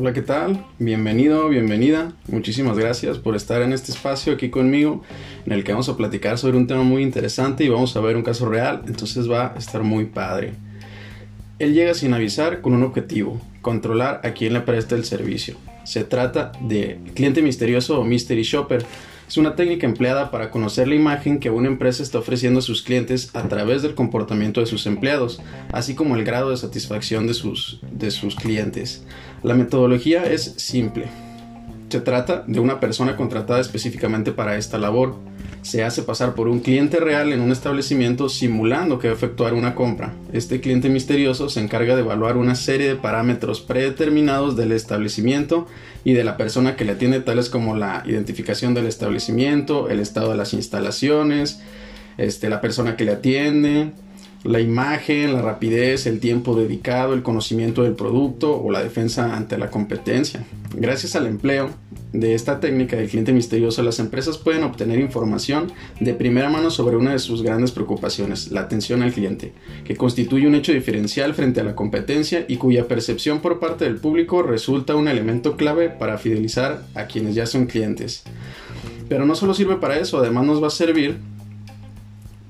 Hola, ¿qué tal? Bienvenido, bienvenida. Muchísimas gracias por estar en este espacio aquí conmigo en el que vamos a platicar sobre un tema muy interesante y vamos a ver un caso real, entonces va a estar muy padre. Él llega sin avisar con un objetivo, controlar a quien le presta el servicio. Se trata de cliente misterioso o mystery shopper, es una técnica empleada para conocer la imagen que una empresa está ofreciendo a sus clientes a través del comportamiento de sus empleados, así como el grado de satisfacción de sus, de sus clientes. La metodología es simple. Se trata de una persona contratada específicamente para esta labor se hace pasar por un cliente real en un establecimiento simulando que va a efectuar una compra. Este cliente misterioso se encarga de evaluar una serie de parámetros predeterminados del establecimiento y de la persona que le atiende, tales como la identificación del establecimiento, el estado de las instalaciones, este, la persona que le atiende, la imagen, la rapidez, el tiempo dedicado, el conocimiento del producto o la defensa ante la competencia. Gracias al empleo de esta técnica del cliente misterioso, las empresas pueden obtener información de primera mano sobre una de sus grandes preocupaciones, la atención al cliente, que constituye un hecho diferencial frente a la competencia y cuya percepción por parte del público resulta un elemento clave para fidelizar a quienes ya son clientes. Pero no solo sirve para eso, además nos va a servir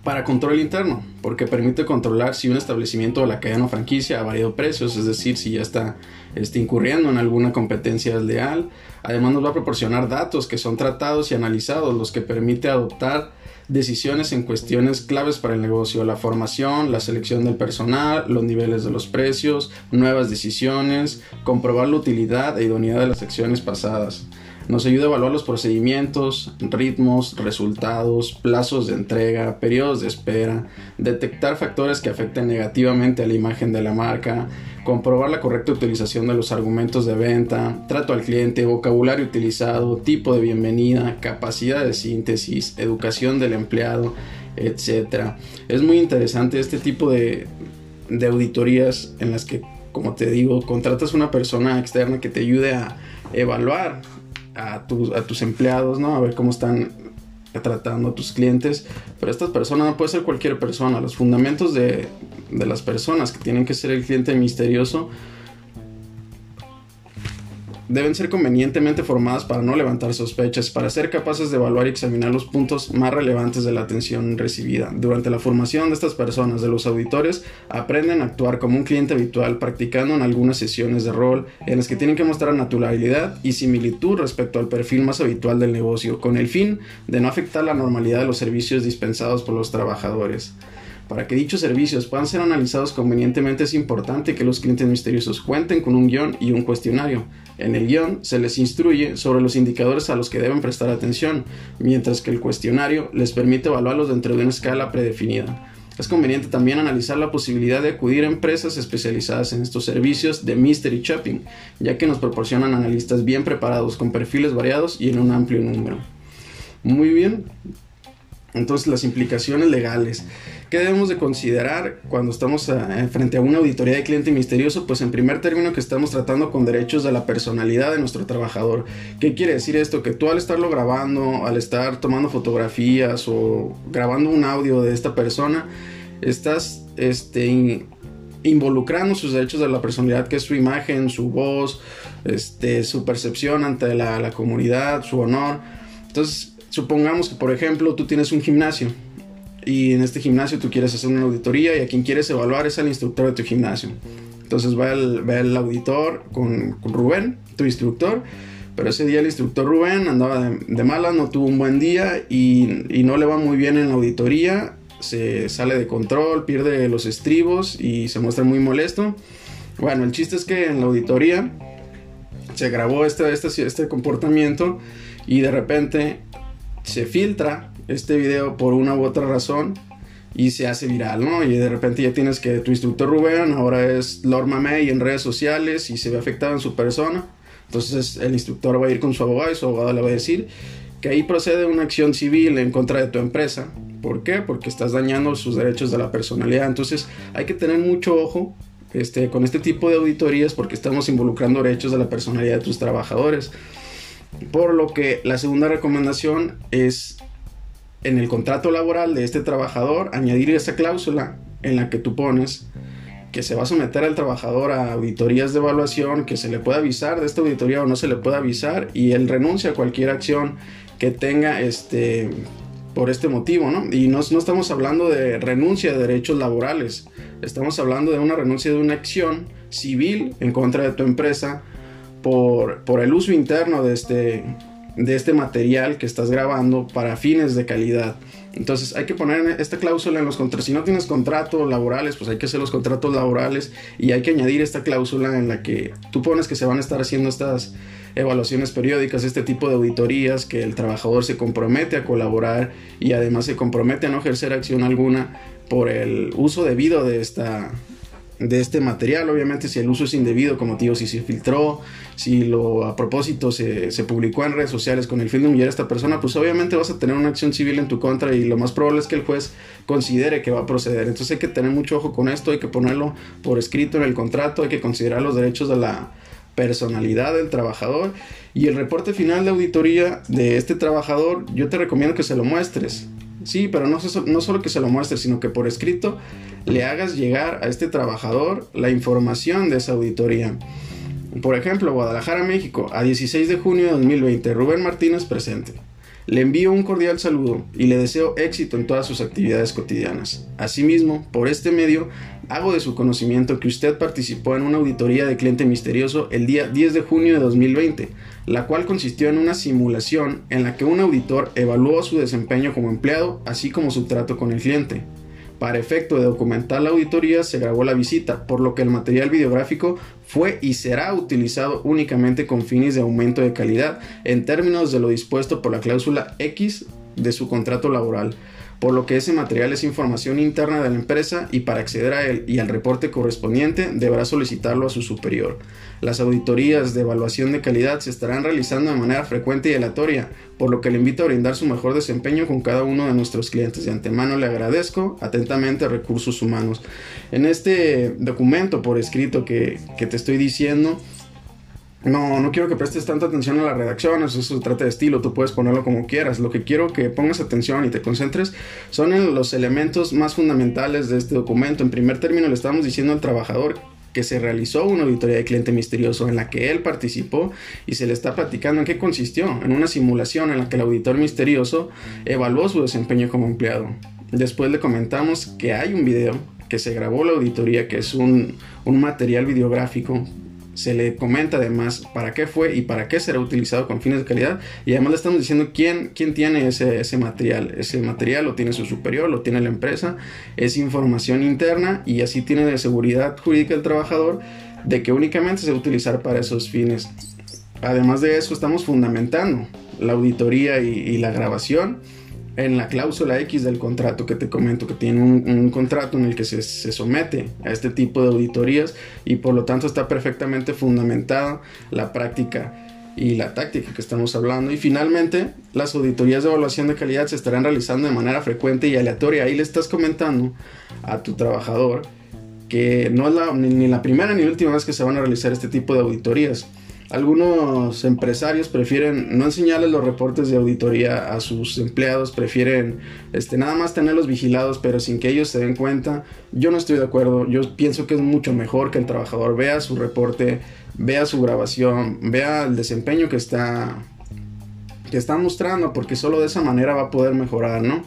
para control interno, porque permite controlar si un establecimiento o la cadena franquicia ha variado precios, es decir, si ya está, está, incurriendo en alguna competencia leal. Además nos va a proporcionar datos que son tratados y analizados, los que permite adoptar decisiones en cuestiones claves para el negocio, la formación, la selección del personal, los niveles de los precios, nuevas decisiones, comprobar la utilidad e idoneidad de las acciones pasadas. Nos ayuda a evaluar los procedimientos, ritmos, resultados, plazos de entrega, periodos de espera, detectar factores que afecten negativamente a la imagen de la marca, comprobar la correcta utilización de los argumentos de venta, trato al cliente, vocabulario utilizado, tipo de bienvenida, capacidad de síntesis, educación del empleado, etc. Es muy interesante este tipo de, de auditorías en las que, como te digo, contratas una persona externa que te ayude a evaluar a, tus empleados, ¿no? A ver cómo están tratando a tus clientes. Pero estas personas no puede ser cualquier persona. Los fundamentos de, de las personas que tienen que ser el cliente misterioso deben ser convenientemente formadas para no levantar sospechas, para ser capaces de evaluar y examinar los puntos más relevantes de la atención recibida. Durante la formación de estas personas, de los auditores, aprenden a actuar como un cliente habitual, practicando en algunas sesiones de rol en las que tienen que mostrar naturalidad y similitud respecto al perfil más habitual del negocio, con el fin de no afectar la normalidad de los servicios dispensados por los trabajadores. Para que dichos servicios puedan ser analizados convenientemente es importante que los clientes misteriosos cuenten con un guion y un cuestionario. En el guion se les instruye sobre los indicadores a los que deben prestar atención, mientras que el cuestionario les permite evaluarlos dentro de una escala predefinida. Es conveniente también analizar la posibilidad de acudir a empresas especializadas en estos servicios de mystery shopping, ya que nos proporcionan analistas bien preparados con perfiles variados y en un amplio número. Muy bien, entonces las implicaciones legales. ¿Qué debemos de considerar cuando estamos eh, frente a una auditoría de cliente misterioso? Pues en primer término que estamos tratando con derechos de la personalidad de nuestro trabajador. ¿Qué quiere decir esto? Que tú al estarlo grabando, al estar tomando fotografías o grabando un audio de esta persona, estás este, involucrando sus derechos de la personalidad, que es su imagen, su voz, este, su percepción ante la, la comunidad, su honor. Entonces, supongamos que, por ejemplo, tú tienes un gimnasio y en este gimnasio tú quieres hacer una auditoría y a quien quieres evaluar es al instructor de tu gimnasio. Entonces va el, va el auditor con, Rubén, tu instructor, pero ese día el instructor Rubén andaba de, de mala, no tuvo un buen día y, y, no le va muy bien en la auditoría, se sale de control, pierde los estribos y se muestra muy molesto. Bueno, el chiste es que en la auditoría se grabó este, este, este comportamiento y de repente se filtra este video por una u otra razón y se hace viral, ¿no? Y de repente ya tienes que tu instructor Rubén ahora es Lord Mamey en redes sociales y se ve afectado en su persona. Entonces el instructor va a ir con su abogado y su abogado le va a decir que ahí procede una acción civil en contra de tu empresa. ¿Por qué? Porque estás dañando sus derechos de la personalidad. Entonces hay que tener mucho ojo este, con este tipo de auditorías porque estamos involucrando derechos de la personalidad de tus trabajadores. Por lo que la segunda recomendación es en el contrato laboral de este trabajador añadir esa cláusula en la que tú pones que se va a someter al trabajador a auditorías de evaluación, que se le puede avisar de esta auditoría o no se le puede avisar y él renuncia a cualquier acción que tenga este por este motivo, ¿no? Y no, no estamos hablando de renuncia de derechos laborales, estamos hablando de una renuncia de una acción civil en contra de tu empresa por, por el uso interno de este, de este material que estás grabando para fines de calidad. Entonces hay que poner esta cláusula en los contratos. Si no tienes contratos laborales, pues hay que hacer los contratos laborales y hay que añadir esta cláusula en la que tú pones que se van a estar haciendo estas evaluaciones periódicas, este tipo de auditorías, que el trabajador se compromete a colaborar y además se compromete a no ejercer acción alguna por el uso debido de esta de este material, obviamente si el uso es indebido, como tío, si se filtró, si lo a propósito se, se publicó en redes sociales con el fin de humillar a esta persona, pues obviamente vas a tener una acción civil en tu contra y lo más probable es que el juez considere que va a proceder. Entonces hay que tener mucho ojo con esto, hay que ponerlo por escrito en el contrato, hay que considerar los derechos de la personalidad del trabajador. Y el reporte final de auditoría de este trabajador yo te recomiendo que se lo muestres Sí, pero no, solo que se lo muestres, sino que por escrito le hagas llegar a este trabajador la información de esa auditoría. Por ejemplo, Guadalajara, México, a 16 de junio de 2020, Rubén Martínez presente. Le envío un cordial saludo y le deseo éxito en todas sus actividades cotidianas. Asimismo, por este medio, hago de su conocimiento que usted participó en una auditoría de cliente misterioso el día 10 de junio de 2020, la cual consistió en una simulación en la que un auditor evaluó su desempeño como empleado, así como su trato con el cliente. Para efecto de documentar la auditoría se grabó la visita, por lo que el material videográfico fue y será utilizado únicamente con fines de aumento de calidad en términos de lo dispuesto por la cláusula X de su contrato laboral por lo que ese material es información interna de la empresa y para acceder a él y al reporte correspondiente deberá solicitarlo a su superior. Las auditorías de evaluación de calidad se estarán realizando de manera frecuente y aleatoria, por lo que le invito a brindar su mejor desempeño con cada uno de nuestros clientes. De antemano le agradezco atentamente Recursos Humanos. En este documento por escrito que, que te estoy diciendo, no, no quiero que prestes tanta atención a la redacción, eso se trata de estilo, tú puedes ponerlo como quieras. Lo que quiero que pongas atención y te concentres son los elementos más fundamentales de este documento. En primer término, le estamos diciendo al trabajador que se realizó una auditoría de cliente misterioso en la que él participó y se le está platicando en qué consistió, en una simulación en la que el auditor misterioso evaluó su desempeño como empleado. Después le comentamos que hay un video que se grabó la auditoría, que es un, un material videográfico se le comenta además para qué fue y para qué será utilizado con fines de calidad y además le estamos diciendo quién, quién tiene ese, ese material. Ese material lo tiene su superior, lo tiene la empresa, es información interna y así tiene de seguridad jurídica el trabajador de que únicamente se va a utilizar para esos fines. Además de eso estamos fundamentando la auditoría y, y la grabación en la cláusula X del contrato que te comento, que tiene un, contrato en el que se, somete a este tipo de auditorías y por lo tanto está perfectamente fundamentada la práctica y la táctica que estamos hablando. Y finalmente, las auditorías de evaluación de calidad se estarán realizando de manera frecuente y aleatoria. Ahí le estás comentando a tu trabajador que no es la, ni la primera ni la última vez que se van a realizar este tipo de auditorías algunos empresarios prefieren no enseñarles los reportes de auditoría a sus empleados, prefieren este, nada más tenerlos vigilados, pero sin que ellos se den cuenta. Yo no estoy de acuerdo, yo pienso que es mucho mejor que el trabajador vea su reporte, vea su grabación, vea el desempeño que está, que está mostrando, porque solo de esa manera va a poder mejorar, ¿no?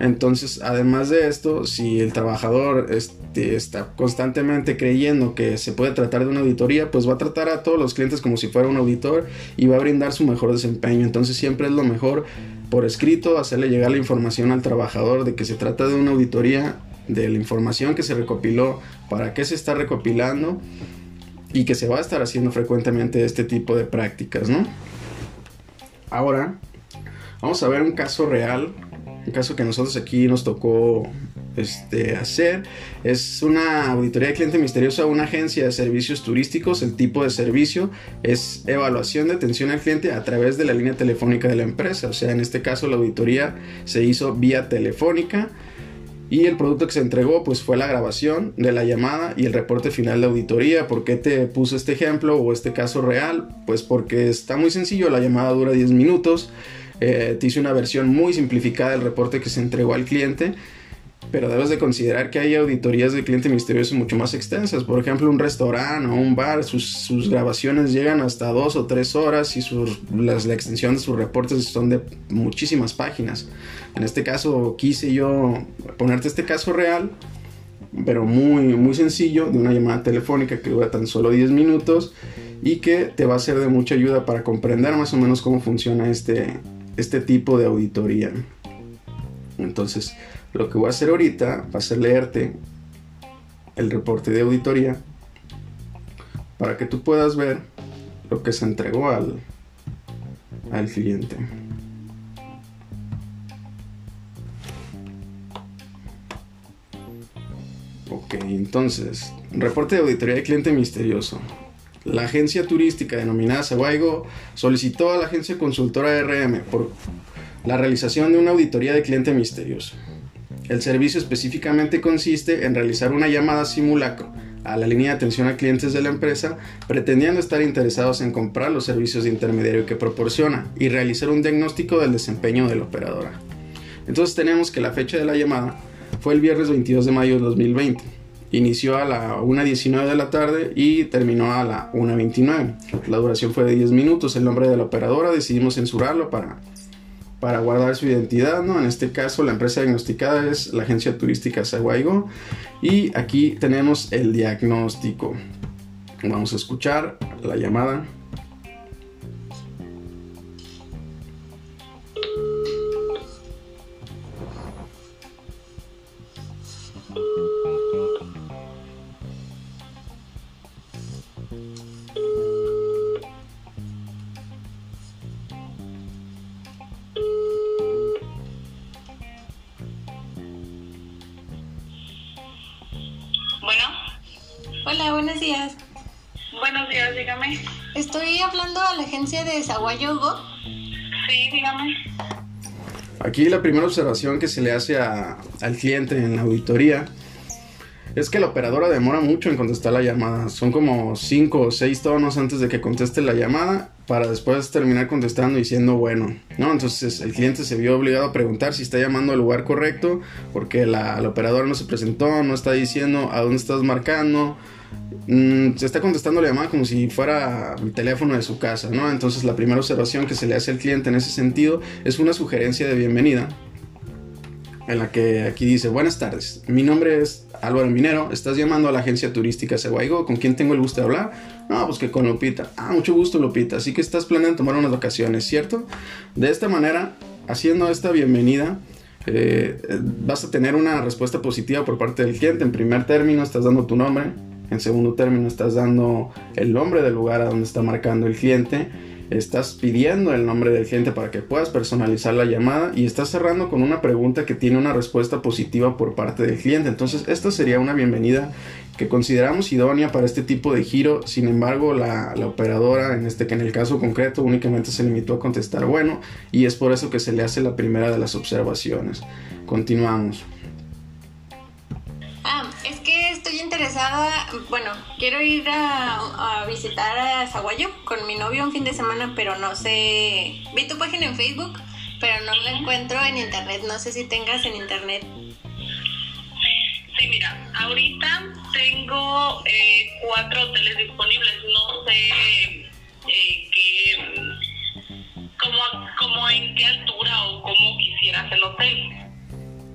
Entonces, además de esto, si el trabajador este, está constantemente creyendo que se puede tratar de una auditoría, pues va a tratar a todos los clientes como si fuera un auditor y va a brindar su mejor desempeño. Entonces, siempre es lo mejor por escrito hacerle llegar la información al trabajador de que se trata de una auditoría, de la información que se recopiló, para qué se está recopilando y que se va a estar haciendo frecuentemente este tipo de prácticas. Ahora, vamos a ver un caso real un caso que nosotros aquí nos tocó este, hacer es una auditoría de cliente misterioso a una agencia de servicios turísticos. El tipo de servicio es evaluación de atención al cliente a través de la línea telefónica de la empresa. O sea, en este caso la auditoría se hizo vía telefónica. Y el producto que se entregó pues fue la grabación de la llamada y el reporte final de auditoría. ¿Por qué te puse este ejemplo o este caso real? Pues porque está muy sencillo, la llamada dura 10 minutos. Eh, te hice una versión muy simplificada del reporte que se entregó al cliente pero debes de considerar que hay auditorías de cliente misterioso mucho más extensas. Por ejemplo, un restaurante o un bar, sus, grabaciones llegan hasta dos o tres horas y la extensión de sus reportes son de muchísimas páginas. En este caso quise yo ponerte este caso real, pero muy, muy sencillo, de una llamada telefónica que dura tan solo 10 minutos y que te va a ser de mucha ayuda para comprender más o menos cómo funciona este, este tipo de auditoría. Entonces, lo que voy a hacer ahorita va a ser leerte el reporte de auditoría para que tú puedas ver lo que se entregó al, al cliente. Ok, entonces, reporte de auditoría de cliente misterioso. La agencia turística denominada Saguaigo solicitó a la agencia consultora RM por la realización de una auditoría de cliente misterioso. El servicio específicamente consiste en realizar una llamada simulacro a la línea de atención a clientes de la empresa pretendiendo estar interesados en comprar los servicios de intermediario que proporciona y realizar un diagnóstico del desempeño de la operadora. Entonces tenemos que la fecha de la llamada fue el viernes 22 de mayo de 2020. Inició a la 1.19 de la tarde y terminó a la 1.29. La duración fue de 10 minutos. El nombre de la operadora decidimos censurarlo para para guardar su identidad, ¿no? En este caso la empresa diagnosticada es la agencia turística Saguaigo y aquí tenemos el diagnóstico. Vamos a escuchar la llamada. Estoy hablando a la agencia de Go. Sí, dígame. Aquí la primera observación que se le hace al cliente en la auditoría es que la operadora demora mucho en contestar la llamada. Son como 5 o 6 tonos antes de que conteste la llamada para después terminar contestando diciendo bueno. ¿no? Entonces el cliente se vio obligado a preguntar si está llamando al lugar correcto porque la, la operadora no se presentó, no está diciendo a dónde estás marcando Mm, se está contestando la llamada como si fuera el teléfono de su casa, ¿no? Entonces la primera observación que se le hace al cliente en ese sentido es una sugerencia de bienvenida en la que aquí dice, buenas tardes, mi nombre es Álvaro Minero, estás llamando a la agencia turística Ceguaigo, ¿con quién tengo el gusto de hablar? No, pues que con Lupita. Ah, mucho gusto Lupita, así que estás planeando tomar unas vacaciones, ¿cierto? De esta manera, haciendo esta bienvenida, eh, vas a tener una respuesta positiva por parte del cliente. En primer término, estás dando tu nombre, en segundo término, estás dando el nombre del lugar a donde está marcando el cliente. Estás pidiendo el nombre del cliente para que puedas personalizar la llamada y estás cerrando con una pregunta que tiene una respuesta positiva por parte del cliente. Entonces, esta sería una bienvenida que consideramos idónea para este tipo de giro. Sin embargo, la, la, operadora, en este que en el caso concreto, únicamente se limitó a contestar bueno y es por eso que se le hace la primera de las observaciones. Continuamos. Bueno, quiero ir a, visitar a Zaguayo con mi novio un fin de semana, pero no sé, vi tu página en Facebook, pero no la encuentro en internet, no sé si tengas en internet. Sí, mira, ahorita tengo eh, cuatro hoteles disponibles, no sé eh, qué, como, como en qué altura o cómo quisieras el hotel.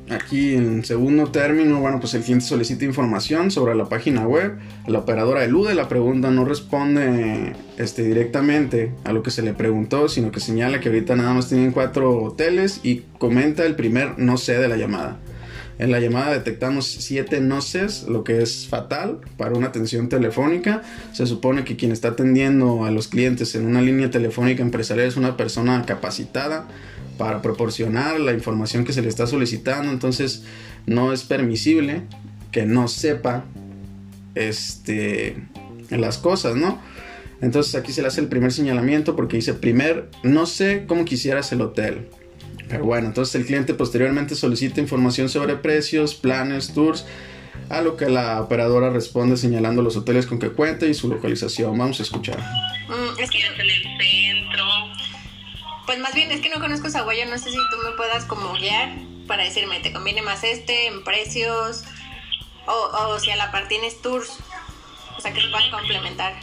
Aquí en segundo término, bueno, pues el cliente solicita información sobre la página web, la operadora elude la pregunta, no responde este, directamente a lo que se le preguntó, sino que señala que ahorita nada más tienen cuatro hoteles y comenta el primer no sé de la llamada. En la llamada detectamos siete no sé, lo que es fatal para una atención telefónica. Se supone que quien está atendiendo a los clientes en una línea telefónica empresarial es una persona capacitada para proporcionar la información que se le está solicitando. Entonces no es permisible que no sepa este, las cosas, ¿no? Entonces aquí se le hace el primer señalamiento porque dice, primer, no sé cómo quisieras el hotel. Pero bueno, entonces el cliente posteriormente solicita información sobre precios, planes, tours, a lo que la operadora responde señalando los hoteles con que cuenta y su localización. Vamos a escuchar. Mm, es que el centro, pues más bien es que no conozco Zaguayo, no sé si tú me puedas como guiar. para decirme, ¿te conviene más este en precios? O, o si a la par tienes tours, o sea, que se puedan complementar.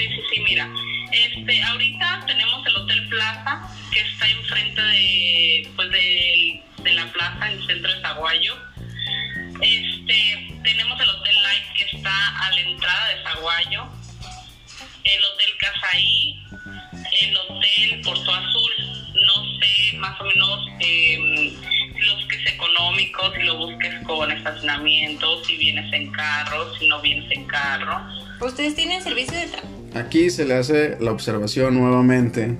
Sí, sí, sí, mira. Este, ahorita tenemos el Hotel Plaza, que está enfrente de, pues de, de la plaza, en el centro de Zaguayo. Este, tenemos el Hotel Light, que está a la entrada de Zaguayo. El Hotel Casaí, el Hotel Porto Azul. No sé, más o menos, eh, si lo busques económico, si lo busques con estacionamiento, si vienes en carro, si no vienes en carro. ¿Ustedes tienen servicio de Aquí se le hace la observación nuevamente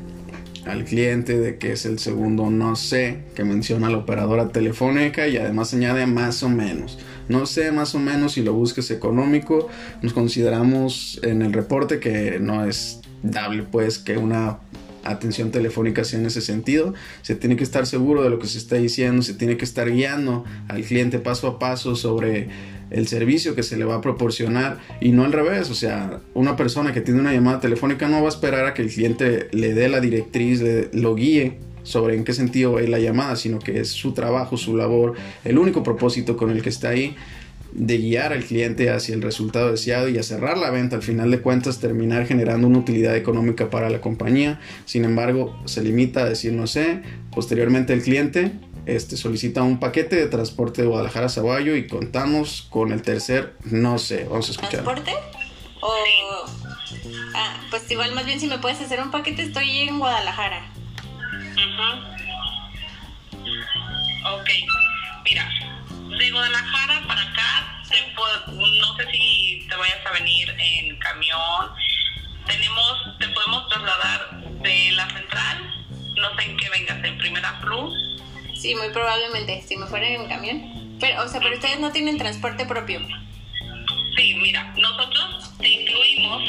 al cliente de que es el segundo no sé que menciona la operadora telefónica y además añade más o menos. No sé más o menos si lo busques económico. Nos consideramos en el reporte que no es dable pues que una atención telefónica sea en ese sentido. Se tiene que estar seguro de lo que se está diciendo, se tiene que estar guiando al cliente paso a paso sobre el servicio que se le va a proporcionar y no al revés, o sea, una persona que tiene una llamada telefónica no va a esperar a que el cliente le dé la directriz, le- lo guíe sobre en qué sentido es la llamada, sino que es su trabajo, su labor, el único propósito con el que está ahí de guiar al cliente hacia el resultado deseado y a cerrar la venta, al final de cuentas terminar generando una utilidad económica para la compañía. Sin embargo, se limita a decir no sé, posteriormente el cliente este, solicita un paquete de transporte de Guadalajara a Zaguayo y contamos con el tercer no sé, vamos a escuchar. transporte? O... Ah, pues igual más bien si me puedes hacer un paquete, estoy en Guadalajara. Ok, mira, de Guadalajara para acá, te puedo- no sé si te vayas a venir en camión. Tenemos, te podemos trasladar de la central, no sé en qué vengas, en Primera Plus. Sí, muy probablemente, si me fuera en camión. Pero, o sea, pero ustedes no tienen transporte propio. Sí, mira, nosotros te incluimos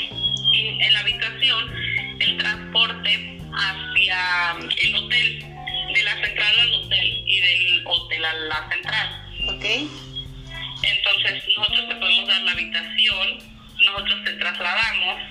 en, en la habitación el transporte hacia el hotel, de la central al hotel y del hotel a la central. ¿Ok? Entonces, nosotros te podemos dar la habitación, nosotros te trasladamos,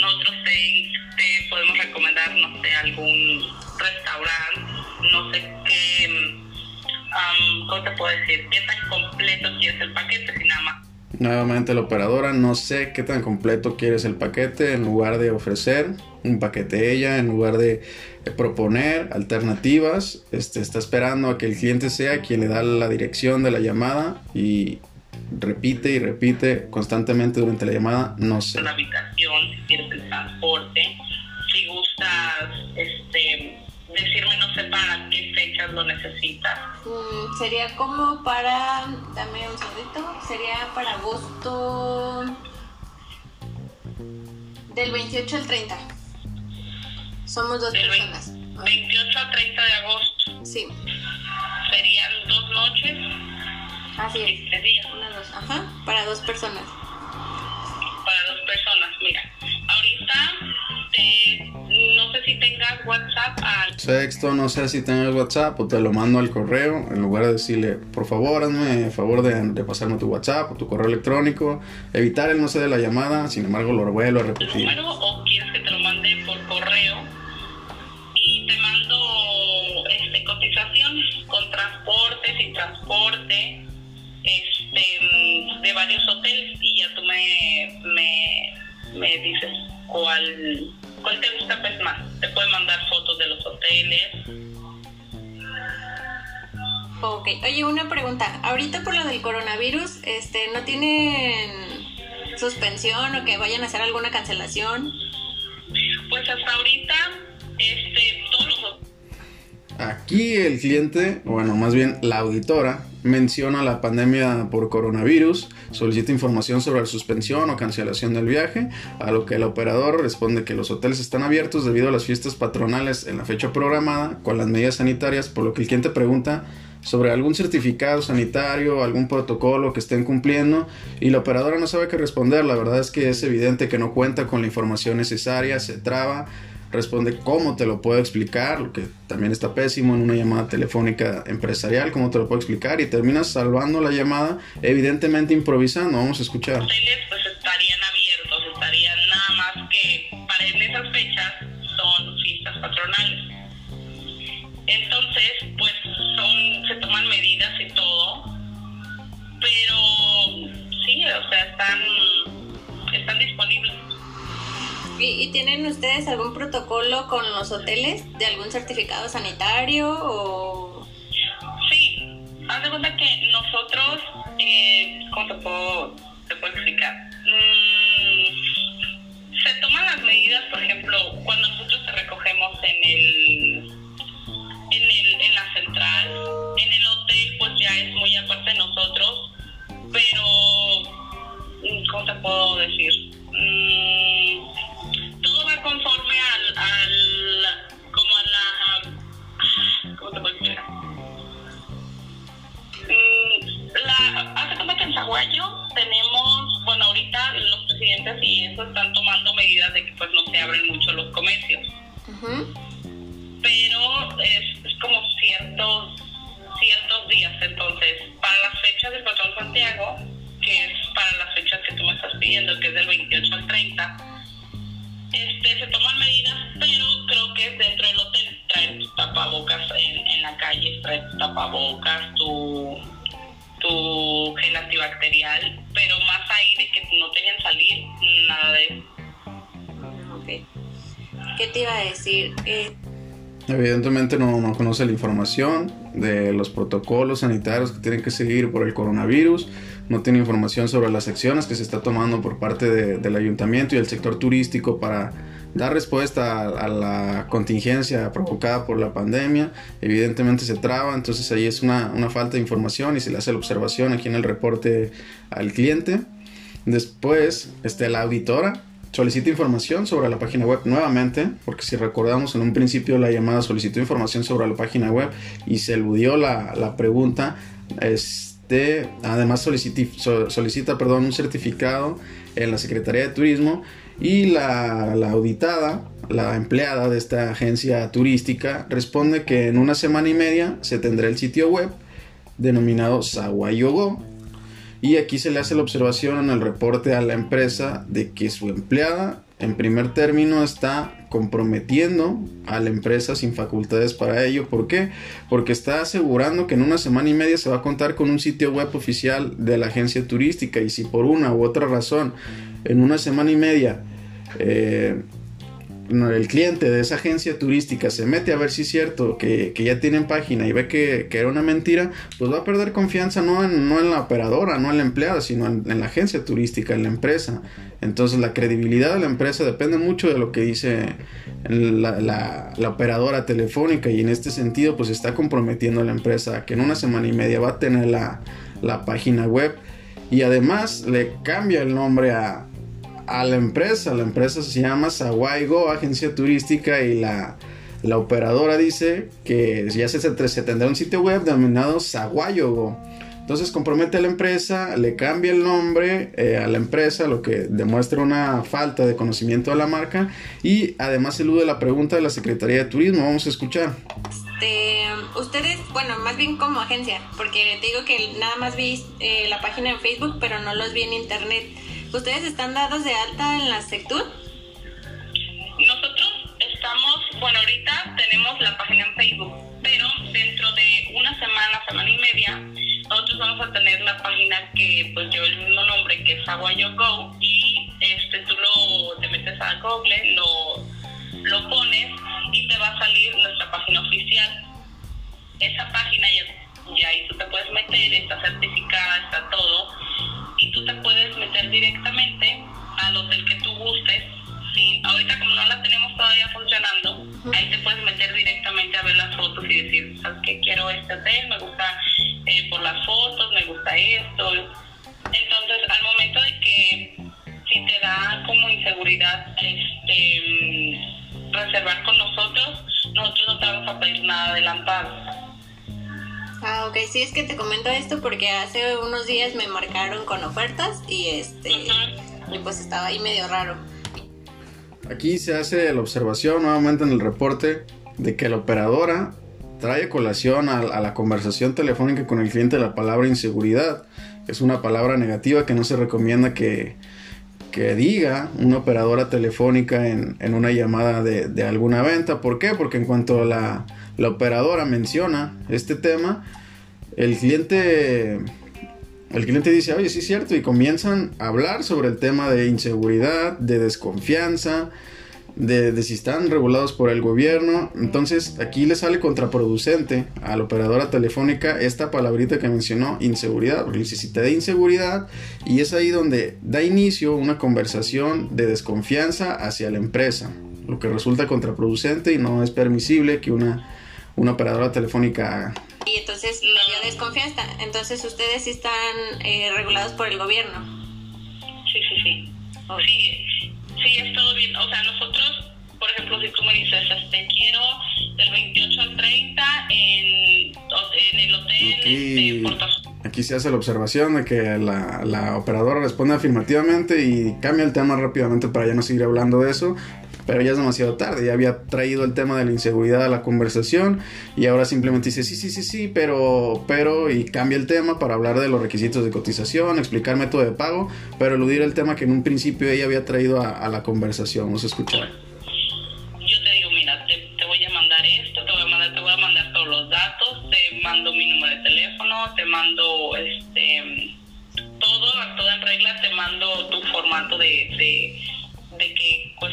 nosotros te, te podemos recomendar, no sé, algún restaurante, no sé qué, um, ¿cómo te puedo decir? ¿Qué tan completo quieres el paquete? Si nada más Nuevamente la operadora, no sé qué tan completo quieres el paquete, en lugar de ofrecer un paquete ella, en lugar de eh, proponer alternativas, este, está esperando a que el cliente sea quien le da la dirección de la llamada y repite y repite constantemente durante la llamada, no sé. la habitación, si quieres el transporte, si gustas este, decirme, no sé para qué fechas lo necesitas. Mm, sería como para. Dame un segundito. Sería para agosto. Del 28 al 30. Somos dos Del personas. 28 a 30 de agosto Sí, serían dos noches así es. tres días Una, dos. Ajá, para dos personas. para dos personas. Mira, ahorita te- no sé si tengas WhatsApp al Sexto, no sé si tengas WhatsApp o te lo mando al correo, en lugar de decirle, por favor, hazme el favor de, de pasarme tu WhatsApp o tu correo electrónico, evitar el no sé de la llamada, sin embargo lo vuelvo a repetir. número o quieres que te transporte, este de varios hoteles y ya tú me, me, me dices cuál, cuál te gusta pues más. Te pueden mandar fotos de los hoteles. Ok, oye, una pregunta. Ahorita por lo del coronavirus, este, ¿no tienen suspensión o que vayan a hacer alguna cancelación? Pues hasta ahorita este todos los Aquí el cliente, bueno, más bien la auditora, menciona la pandemia por coronavirus, solicita información sobre la suspensión o cancelación del viaje, a lo que el operador responde que los hoteles están abiertos debido a las fiestas patronales en la fecha programada con las medidas sanitarias, por lo que el cliente pregunta sobre algún certificado sanitario, algún protocolo que estén cumpliendo y la operadora no sabe qué responder, la verdad es que es evidente que no cuenta con la información necesaria, se traba, responde cómo te lo puedo explicar, lo que también está pésimo en una llamada telefónica empresarial, cómo te lo puedo explicar y terminas salvando la llamada, evidentemente improvisando, vamos a escuchar. hoteles pues estarían abiertos, estarían nada más que para en esas fechas ¿Y, ¿Y, tienen ustedes algún protocolo con los hoteles de algún certificado sanitario o...? Sí, haz de cuenta que nosotros, eh, ¿cómo te puedo, te puedo explicar? Mm, se toman las medidas, por ejemplo, cuando Pero es, es como ciertos ciertos días, entonces, para las fechas del patrón Santiago, que es para las fechas que tú me estás pidiendo, que es del 28 al 30, este, se toman medidas, pero creo que es dentro del hotel, traer tus tapabocas en, en la calle, traer tus tapabocas, tu, tu gel antibacterial, pero más ahí de que no te dejen salir, nada de eso. Ok. ¿Qué te iba a decir? Eh, Evidentemente no, no conoce la información de los protocolos sanitarios que tienen que seguir por el coronavirus, no tiene información sobre las acciones que se está tomando por parte de- del ayuntamiento y el sector turístico para dar respuesta a, a la contingencia provocada por la pandemia. Evidentemente se traba, entonces ahí es una, una falta de información y se le hace la observación aquí en el reporte al cliente. Después, este, la auditora solicita información sobre la página web nuevamente, porque si recordamos en un principio la llamada solicitó información sobre la página web y se eludió la, la pregunta, este, además solicita perdón, un certificado en la Secretaría de Turismo y la, la auditada, la empleada de esta agencia turística, responde que en una semana y media se tendrá el sitio web denominado Sawayogo, y aquí se le hace la observación en el reporte a la empresa de que su empleada, en primer término, está comprometiendo a la empresa sin facultades para ello. ¿Por qué? Porque está asegurando que en una semana y media se va a contar con un sitio web oficial de la agencia turística. Y si por una u otra razón, en una semana y media, eh, el cliente de esa agencia turística se mete a ver si es cierto que, que ya tienen página y ve que, que era una mentira, pues va a perder confianza no en, no en la operadora, no en la empleada, sino en, la agencia turística, en la empresa. Entonces la credibilidad de la empresa depende mucho de lo que dice la, la- la operadora telefónica y en este sentido pues está comprometiendo a la empresa que en una semana y media va a tener la, la página web y además le cambia el nombre a, a la empresa. La empresa se llama Sawaigo, agencia turística, y la, la operadora dice que ya se, se tendrá un sitio web denominado Sawayogo. Entonces compromete a la empresa, le cambia el nombre eh, a la empresa, lo que demuestra una falta de conocimiento de la marca y además elude la pregunta de la Secretaría de Turismo. Vamos a escuchar. Este, ustedes, bueno, más bien como agencia, porque te digo que nada más vi eh, la página en Facebook, pero no los vi en internet. ¿Ustedes están dados de alta en la Sectur? Nosotros estamos, bueno, ahorita tenemos la página en Facebook, pero dentro de una semana, semana y media, nosotros vamos a tener la página que pues lleva el mismo nombre que es Aguayo Go y este tú lo te metes a Google, lo, lo pones y te va a salir nuestra página oficial. Esa página ya, ya ahí tú te puedes meter, está certificada, está todo y tú te puedes directamente al hotel que tú gustes. Sí, ahorita como no la tenemos todavía funcionando, ahí te puedes meter directamente a ver las fotos y decir, ¿sabes qué? Quiero este hotel, me gusta eh, por las fotos, me gusta esto. Entonces, al momento de que si te da como inseguridad este mm, reservar con nosotros, nosotros no te vamos a pedir nada adelantado. Ah, ok, sí, es que te comento esto porque hace unos días me marcaron con ofertas y este, y pues estaba ahí medio raro. Aquí se hace la observación nuevamente en el reporte de que la operadora trae a colación a, a la conversación telefónica con el cliente la palabra inseguridad. Es una palabra negativa que no se recomienda que, que diga una operadora telefónica en, en una llamada de, de alguna venta. ¿Por qué? Porque en cuanto la, la operadora menciona este tema, el cliente el cliente dice, oye, sí es cierto, y comienzan a hablar sobre el tema de inseguridad, de desconfianza, de, si están regulados por el gobierno. Entonces aquí le sale contraproducente a la operadora telefónica esta palabrita que mencionó, inseguridad, porque si te da inseguridad, y es ahí donde da inicio una conversación de desconfianza hacia la empresa, lo que resulta contraproducente y no es permisible que una, una operadora telefónica haga. Y entonces no desconfianza. Entonces ustedes sí están eh, regulados por el gobierno. Sí, sí, sí. Sí, sí, es todo bien. O sea, nosotros, por ejemplo, si tú me dices, este, quiero del 28 al 30 en, en el hotel aquí, este, aquí se hace la observación de que la, la operadora responde afirmativamente y cambia el tema rápidamente para ya no seguir hablando de eso pero ya es demasiado tarde, ya había traído el tema de la inseguridad a la conversación y ahora simplemente dice sí, sí, sí, sí, pero, pero, y cambia el tema para hablar de los requisitos de cotización, explicar método de pago, pero eludir el tema que en un principio ella había traído a, la conversación. Vamos a escuchar. Yo te digo, mira, te, voy a mandar esto, te voy a mandar, te voy a mandar todos los datos, te mando mi número de teléfono, te mando este todo, todo en regla, te mando tu formato de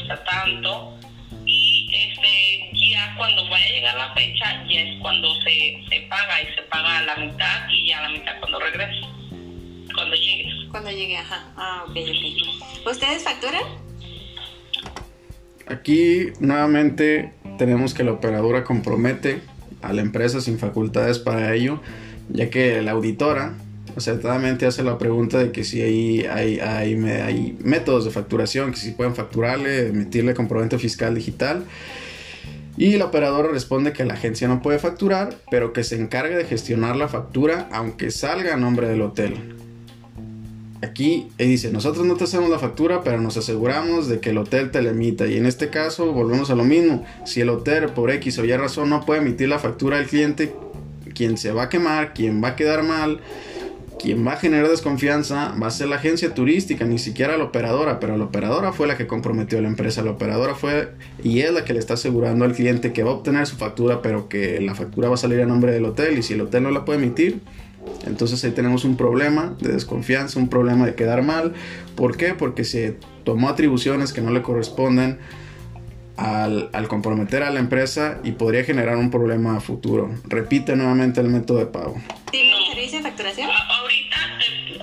cuesta tanto. Y este ya cuando vaya a llegar la fecha ya es cuando se, se paga y se paga a la mitad y ya a la mitad cuando regrese cuando llegues cuando llegue ajá. Ah ok ok. Ustedes facturan aquí nuevamente tenemos que la operadora compromete a la empresa sin facultades para ello ya que la auditora acertadamente hace la pregunta de que si hay, hay, hay, hay métodos de facturación, que si pueden facturarle, emitirle comprobante fiscal digital. Y la operadora responde que la agencia no puede facturar, pero que se encargue de gestionar la factura aunque salga a nombre del hotel. Aquí dice, nosotros no te hacemos la factura, pero nos aseguramos de que el hotel te la emita. Y en este caso volvemos a lo mismo. Si el hotel por X o Y razón no puede emitir la factura al cliente, quien se va a quemar, quien va a quedar mal, quien va a generar desconfianza va a ser la agencia turística, ni siquiera la operadora, pero la operadora fue la que comprometió a la empresa, la operadora fue y es la que le está asegurando al cliente que va a obtener su factura, pero que la factura va a salir a nombre del hotel y si el hotel no la puede emitir, entonces ahí tenemos un problema de desconfianza, un problema de quedar mal. ¿Por qué? Porque se tomó atribuciones que no le corresponden al, al, comprometer a la empresa y podría generar un problema a futuro. Repite nuevamente el método de pago. ¿Tiene servicio de facturación?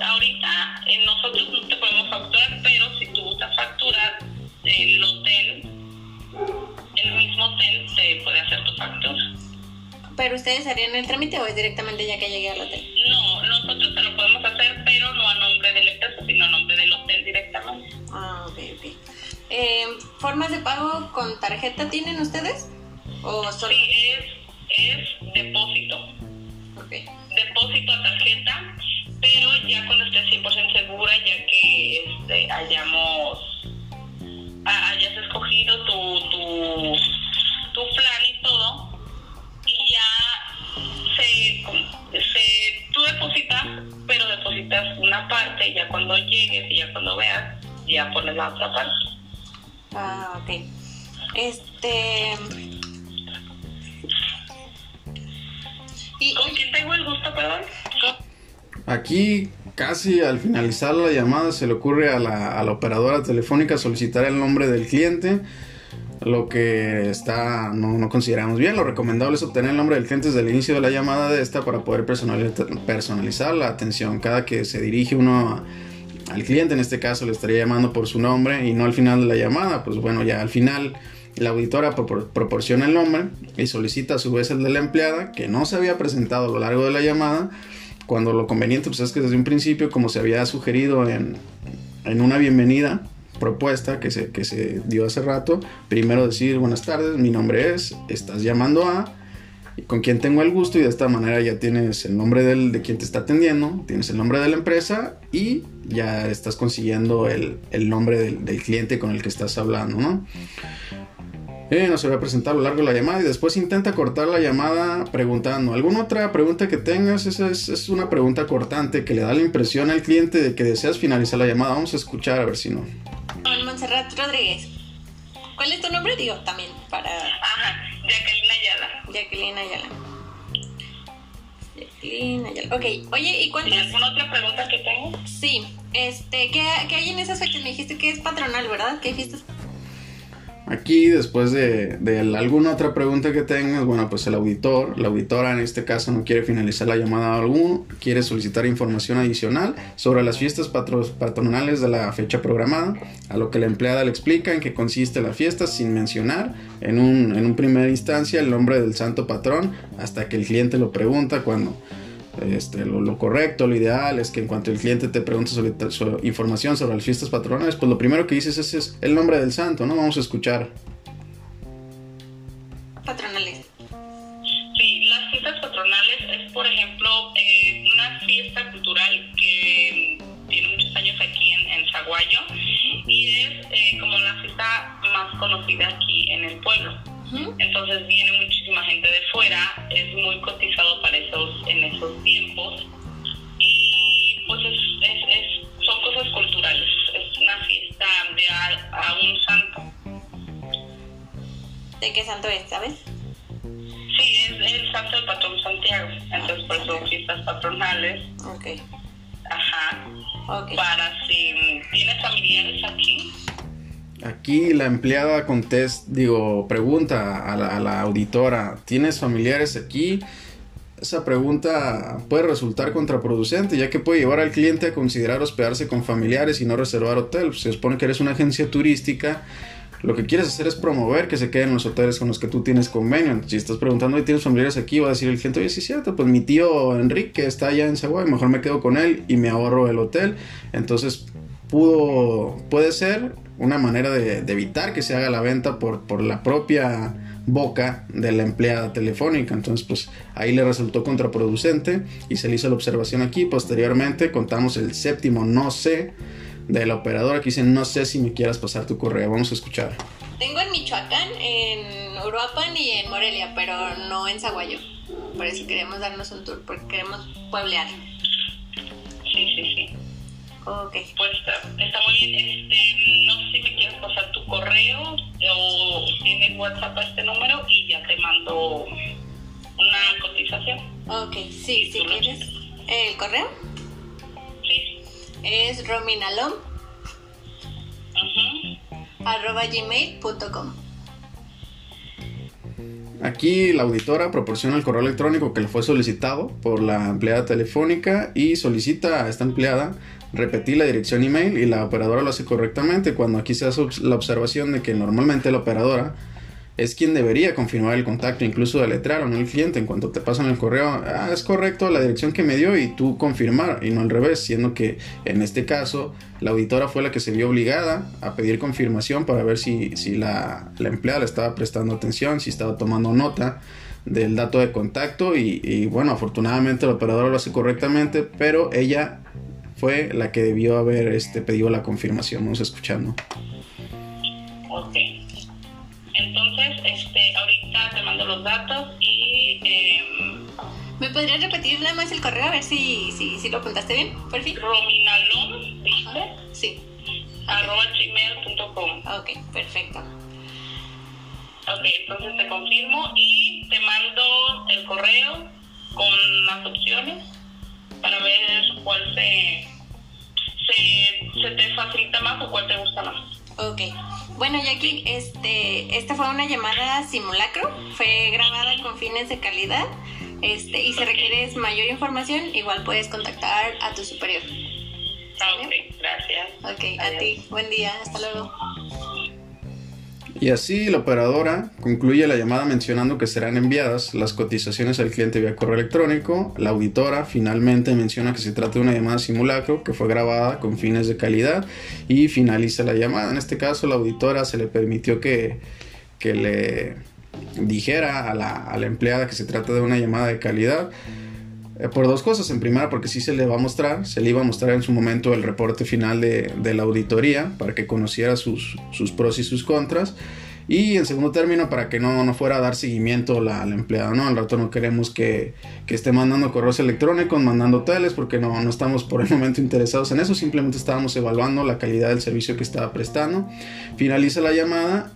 Ahorita, eh, nosotros no te podemos facturar, pero si tú gustas facturar el hotel, el mismo hotel te puede hacer tu factura. ¿Pero ustedes harían el trámite o es directamente ya que llegue al hotel? No, nosotros te lo podemos hacer, pero no a nombre del empresa, sino a nombre del hotel directamente. Ah, ok, ok. Eh, ¿Formas de pago con tarjeta tienen ustedes? ¿O solo... Sí, es, es depósito. Okay. Depósito a tarjeta, ya cuando estés 100% segura, ya que este, hayamos, hayas escogido tu, tu, tu plan y todo, y ya se, se, tú depositas, pero depositas una parte, ya cuando llegues y ya cuando veas, ya pones la otra parte. Ah, ok. Este. ¿Y con quién tengo el gusto, perdón? Aquí, casi al finalizar la llamada, se le ocurre a la, a la operadora telefónica solicitar el nombre del cliente lo que está no, no, consideramos bien. Lo recomendable es obtener el nombre del cliente desde el inicio de la llamada de esta para poder personalizar la atención. Cada que se dirige uno al cliente, en este caso le estaría llamando por su nombre y no al final de la llamada, pues bueno, ya al final la auditora proporciona el nombre y solicita a su vez el de la empleada que no se había presentado a lo largo de la llamada, cuando lo conveniente pues es que desde un principio, como se había sugerido en, en una bienvenida propuesta que se, que se dio hace rato, primero decir buenas tardes, mi nombre es, estás llamando a con quien tengo el gusto y de esta manera ya tienes el nombre del, de quien te está atendiendo, tienes el nombre de la empresa y ya estás consiguiendo el, el nombre del, del, cliente con el que estás hablando, ¿no? Eh, no se va a presentar a lo largo de la llamada y después intenta cortar la llamada preguntando. ¿Alguna otra pregunta que tengas? Esa es, es, una pregunta cortante que le da la impresión al cliente de que deseas finalizar la llamada. Vamos a escuchar a ver si no. Montserrat Rodríguez. ¿Cuál es tu nombre? Digo, también para... Ajá. Jacqueline Ayala. Jacqueline Ayala. Jacqueline Ayala. Ok, oye, ¿y ¿Y cuántas? alguna otra pregunta que tengo? Sí, este, ¿qué, qué hay en esas fechas? Me dijiste que es patronal, ¿verdad? ¿Qué fiestas? Aquí, después de, alguna otra pregunta que tengas, bueno, pues el auditor, la auditora en este caso no quiere finalizar la llamada alguno, quiere solicitar información adicional sobre las fiestas patro- patronales de la fecha programada, a lo que la empleada le explica en qué consiste la fiesta sin mencionar en un, en un primera instancia el nombre del santo patrón, hasta que el cliente lo pregunta cuando... Este, lo, lo correcto, lo ideal es que en cuanto el cliente te pregunte sobre, información sobre las fiestas patronales, pues lo primero que dices es, es el nombre del santo, ¿no? Vamos a escuchar. ¿De qué santo es, sabes? Sí, es el santo del patrón Santiago, entonces por eso fiestas patronales. Ok, Ajá. ok. Para si tienes familiares aquí, Aquí la empleada contesta, digo, pregunta a la, a la auditora, ¿tienes familiares aquí? Esa pregunta puede resultar contraproducente, ya que puede llevar al cliente a considerar hospedarse con familiares y no reservar hotel. Se supone que eres una agencia turística, lo que quieres hacer es promover que se queden en los hoteles con los que tú tienes convenio. Si estás preguntando, ¿tienes familiares aquí? Va a decir el cliente, oye, sí es cierto, pues mi tío Enrique está allá en Zaguay, mejor me quedo con él y me ahorro el hotel. Entonces, pudo, puede ser una manera de, de evitar que se haga la venta por, por la propia boca de la empleada telefónica. Entonces, pues ahí le resultó contraproducente y se le hizo la observación aquí. Posteriormente, contamos el séptimo no sé de la operadora que dice no sé si me quieras pasar tu correo. Vamos a escuchar. Tengo en Michoacán, en Uruapan y en Morelia, pero no en Zaguayo. Por eso queremos darnos un tour, porque queremos pueblear. sí, sí, sí. Ok. Pues está, está muy bien. Este, no sé si me quieres pasar tu correo o tienes WhatsApp a este número y ya te mando una cotización. Ok, sí, si ¿Tú lo quieres. El correo Sí. Es rominalom Ujú. arroba gmail.com. Aquí la auditora proporciona el correo electrónico que le fue solicitado por la empleada telefónica y solicita a esta empleada repetir la dirección email y la operadora lo hace correctamente cuando aquí se hace la observación de que normalmente la operadora es quien debería confirmar el contacto, incluso deletrear o no el cliente. En cuanto te pasan el correo, ah, es correcto la dirección que me dio y tú confirmar y no al revés, siendo que en este caso la auditora fue la que se vio obligada a pedir confirmación para ver si, si la, la empleada le estaba prestando atención, si estaba tomando nota del dato de contacto y, bueno, afortunadamente la operadora lo hace correctamente, pero ella fue la que debió haber este, pedido la confirmación. Vamos escuchando. Podrías repetir nada más el correo a ver si, si, si lo apuntaste bien? Por fin. rominalom, dice, Sí. arroba gmail.com. Ok, perfecto. Ok, entonces te confirmo y te mando el correo con las opciones para ver cuál se, se, se te facilita más o cuál te gusta más. Ok. Bueno, Jackie, este, esta fue una llamada simulacro, fue grabada con fines de calidad, este, y si requieres mayor información, igual puedes contactar a tu superior. Ah, ok, gracias. Ok, a ti, buen día, hasta luego. Y así la operadora concluye la llamada mencionando que serán enviadas las cotizaciones al cliente vía correo electrónico. La auditora finalmente menciona que se trata de una llamada simulacro que fue grabada con fines de calidad y finaliza la llamada. En este caso la auditora se le permitió que, que le dijera a la, empleada que se trata de una llamada de calidad. Eh, por dos cosas. En primera, porque sí se le va a mostrar, se le iba a mostrar en su momento el reporte final de, la auditoría para que conociera sus, pros y sus contras. Y en segundo término, para que no, no fuera a dar seguimiento la, la empleada, ¿no? Al rato no queremos que, que esté mandando correos electrónicos, mandando hoteles, porque no, no estamos por el momento interesados en eso, simplemente estábamos evaluando la calidad del servicio que estaba prestando. Finaliza la llamada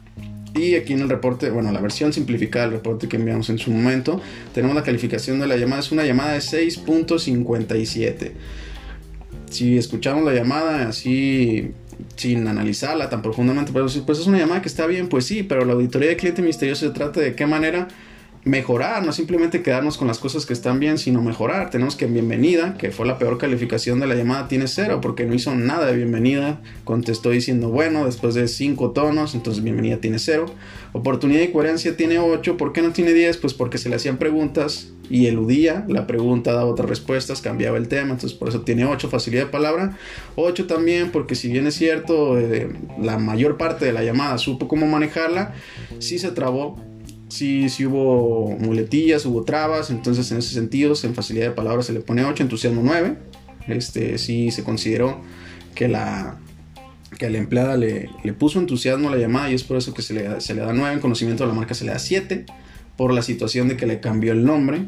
Y aquí en el reporte, bueno, la versión simplificada del reporte que enviamos en su momento, tenemos la calificación de la llamada, es una llamada de 6.57. Si escuchamos la llamada así sin analizarla tan profundamente, pues, pues es una llamada que está bien, pues sí, pero la auditoría de cliente misterioso se trata de qué manera mejorar, no simplemente quedarnos con las cosas que están bien, sino mejorar. Tenemos que bienvenida, que fue la peor calificación de la llamada, tiene cero, porque no hizo nada de bienvenida. Contestó diciendo bueno después de cinco tonos, entonces bienvenida tiene cero. Oportunidad y coherencia tiene 8, ¿por qué no tiene 10? Pues porque se le hacían preguntas y eludía la pregunta, daba otras respuestas, cambiaba el tema, entonces por eso tiene 8, facilidad de palabra. 8 también porque si bien es cierto, eh, la mayor parte de la llamada supo cómo manejarla, sí se trabó sí, sí hubo muletillas, hubo trabas, entonces en ese sentido, en facilidad de palabras se le pone 8, entusiasmo 9. Este, sí se consideró que la, que la empleada le, le, puso entusiasmo a la llamada y es por eso que se le, se le da 9, en conocimiento de la marca se le da 7, por la situación de que le cambió el nombre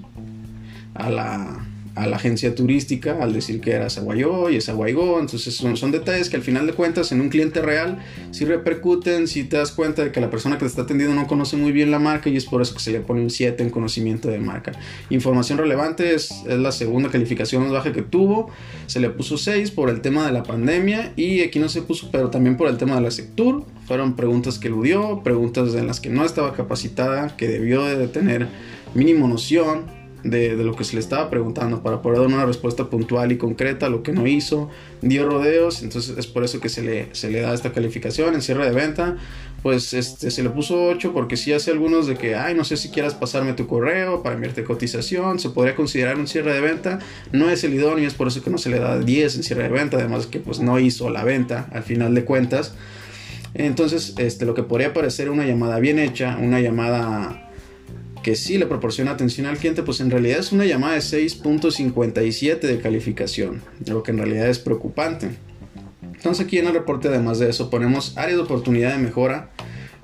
a la, a la agencia turística al decir que era Saguayó y es Saguaygó. Entonces son, detalles que al final de cuentas en un cliente real si repercuten, si te das cuenta de que la persona que te está atendiendo no conoce muy bien la marca y es por eso que se le pone un 7 en conocimiento de marca. Información relevante es, es la segunda calificación más baja que tuvo. Se le puso 6 por el tema de la pandemia y aquí no se puso, pero también por el tema de la sector. Fueron preguntas que eludió, preguntas en las que no estaba capacitada, que debió de tener mínimo noción de, lo que se le estaba preguntando para poder dar una respuesta puntual y concreta, lo que no hizo, dio rodeos, entonces es por eso que se le, se le da esta calificación en cierre de venta, pues este, se le puso 8 porque si hace algunos de que, ay, no sé si quieras pasarme tu correo para enviarte cotización, se podría considerar un cierre de venta, no es el idóneo, es por eso que no se le da 10 en cierre de venta, además que pues no hizo la venta al final de cuentas. Entonces, este, lo que podría parecer una llamada bien hecha, una llamada que sí le proporciona atención al cliente, pues en realidad es una llamada de 6.57 de calificación, lo que en realidad es preocupante. Entonces aquí en el reporte además de eso ponemos áreas de oportunidad de mejora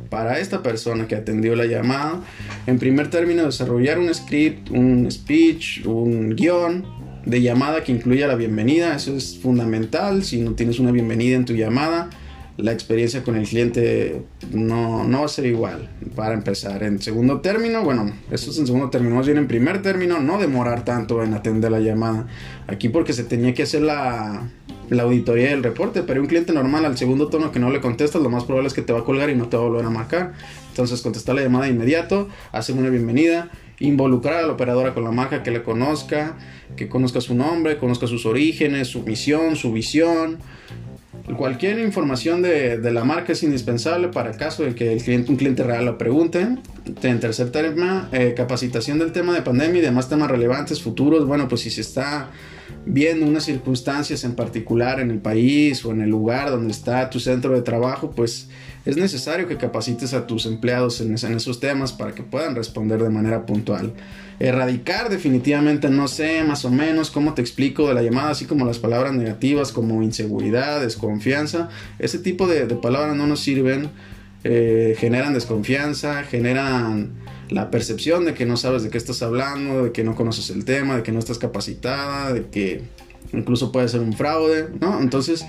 para esta persona que atendió la llamada. En primer término, desarrollar un script, un speech, un guion de llamada que incluya la bienvenida. Eso es fundamental. Si no tienes una bienvenida en tu llamada, la experiencia con el cliente no, no va a ser igual para empezar. En segundo término, bueno, eso es en segundo término, más bien en primer término, no demorar tanto en atender la llamada. Aquí porque se tenía que hacer la, la auditoría del reporte, pero un cliente normal al segundo tono que no le contestas, lo más probable es que te va a colgar y no te va a volver a marcar. Entonces contestar la llamada de inmediato, hacer una bienvenida, involucrar a la operadora con la marca que le conozca, que conozca su nombre, conozca sus orígenes, su misión, su visión, Cualquier información de, la marca es indispensable para caso de que el cliente, un cliente real lo pregunte. En tercer tema, eh, capacitación del tema de pandemia y demás temas relevantes futuros. Bueno, pues si se está viendo unas circunstancias en particular en el país o en el lugar donde está tu centro de trabajo, pues es necesario que capacites a tus empleados en, esos temas para que puedan responder de manera puntual. Erradicar definitivamente, no sé, más o menos cómo te explico de la llamada, así como las palabras negativas como inseguridad, desconfianza, ese tipo de, palabras no nos sirven, eh, generan desconfianza, generan la percepción de que no sabes de qué estás hablando, de que no conoces el tema, de que no estás capacitada, de que incluso puede ser un fraude, ¿no? Entonces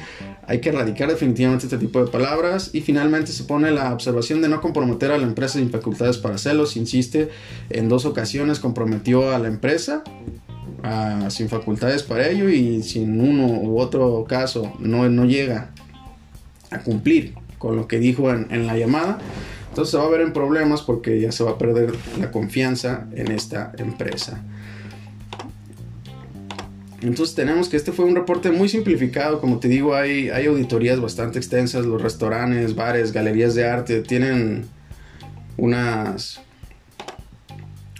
hay que erradicar definitivamente este tipo de palabras. Y finalmente se pone la observación de no comprometer a la empresa sin facultades para hacerlo, insiste, en dos ocasiones comprometió a la empresa sin facultades para ello y sin uno u otro caso no, no llega a cumplir con lo que dijo en, en la llamada, entonces se va a ver en problemas porque ya se va a perder la confianza en esta empresa. Entonces tenemos que este fue un reporte muy simplificado, como te digo, hay, auditorías bastante extensas, los restaurantes, bares, galerías de arte tienen unas,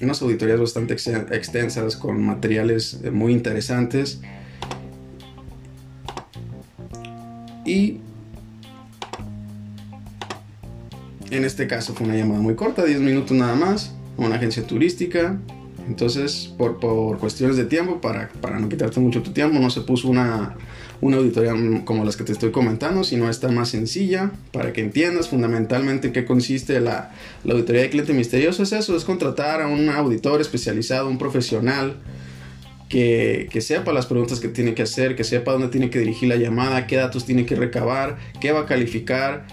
unas auditorías bastante extensas con materiales muy interesantes. Y en este caso fue una llamada muy corta, 10 minutos nada más, una agencia turística, entonces, por, por cuestiones de tiempo, para, para, no quitarte mucho tu tiempo, no se puso una, una auditoría como las que te estoy comentando, sino esta más sencilla, para que entiendas fundamentalmente qué consiste la, la auditoría de cliente misterioso. Es eso, es contratar a un auditor especializado, un profesional, que, que, sepa las preguntas que tiene que hacer, que sepa dónde tiene que dirigir la llamada, qué datos tiene que recabar, qué va a calificar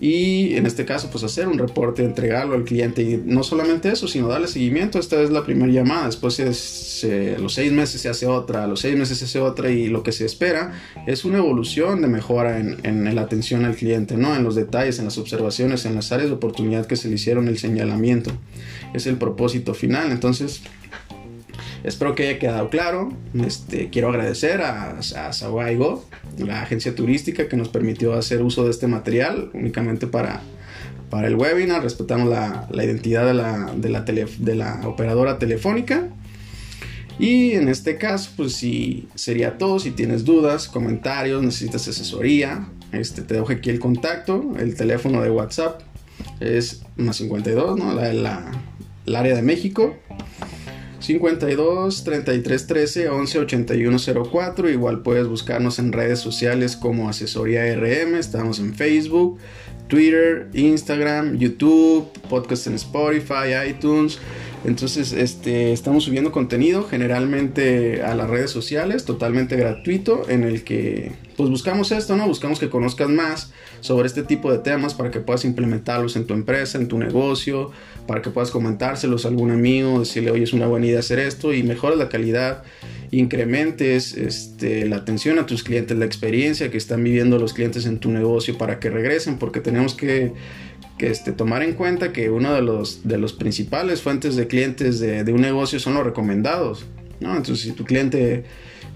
y en este caso pues hacer un reporte, entregarlo al cliente y no solamente eso, sino darle seguimiento. Esta es la primera llamada, después es, los seis meses se hace otra, a los seis meses se hace otra y lo que se espera es una evolución de mejora en, en la atención al cliente, ¿no? en los detalles, en las observaciones, en las áreas de oportunidad que se le hicieron, el señalamiento. Es el propósito final. Entonces, Espero que haya quedado claro. Este, quiero agradecer a, a Go, la agencia turística que nos permitió hacer uso de este material únicamente para, para el webinar. Respetamos la, identidad de la, de, la de la operadora telefónica. Y en este caso, pues si sería todo. Si tienes dudas, comentarios, necesitas asesoría, este, te dejo aquí el contacto. El teléfono de WhatsApp es más 52, ¿no? La, la, el área de México. 52 33 13 11 81 04. Igual puedes buscarnos en redes sociales como Asesoría RM. Estamos en Facebook, Twitter, Instagram, YouTube, podcast en Spotify, iTunes. Entonces, este, estamos subiendo contenido generalmente a las redes sociales, totalmente gratuito, en el que pues buscamos esto, ¿no? Buscamos que conozcas más sobre este tipo de temas para que puedas implementarlos en tu empresa, en tu negocio, para que puedas comentárselos a algún amigo, decirle, oye, es una buena idea hacer esto y mejores la calidad, incrementes este, la atención a tus clientes, la experiencia que están viviendo los clientes en tu negocio para que regresen, porque tenemos que que este, tomar en cuenta que uno de los, de los principales fuentes de clientes de, un negocio son los recomendados. ¿no? Entonces, si tu cliente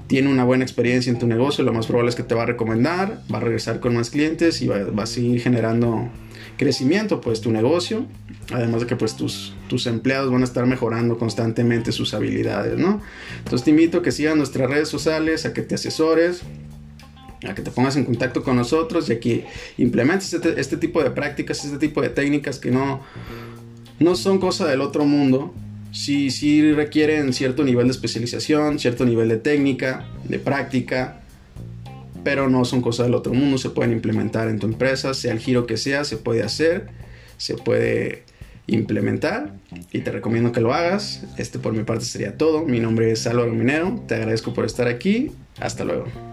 tiene una buena experiencia en tu negocio, lo más probable es que te va a recomendar, va a regresar con más clientes y va, va a seguir generando crecimiento, pues tu negocio, además de que pues tus, tus empleados van a estar mejorando constantemente sus habilidades, ¿no? Entonces te invito a que sigas nuestras redes sociales, a que te asesores, a que te pongas en contacto con nosotros y aquí implementes este, este, tipo de prácticas, este tipo de técnicas que no, no son cosa del otro mundo. Sí, sí requieren cierto nivel de especialización, cierto nivel de técnica, de práctica, pero no son cosas del otro mundo, se pueden implementar en tu empresa, sea el giro que sea, se puede hacer, se puede implementar y te recomiendo que lo hagas. Este por mi parte sería todo. Mi nombre es Álvaro Minero, te agradezco por estar aquí. Hasta luego.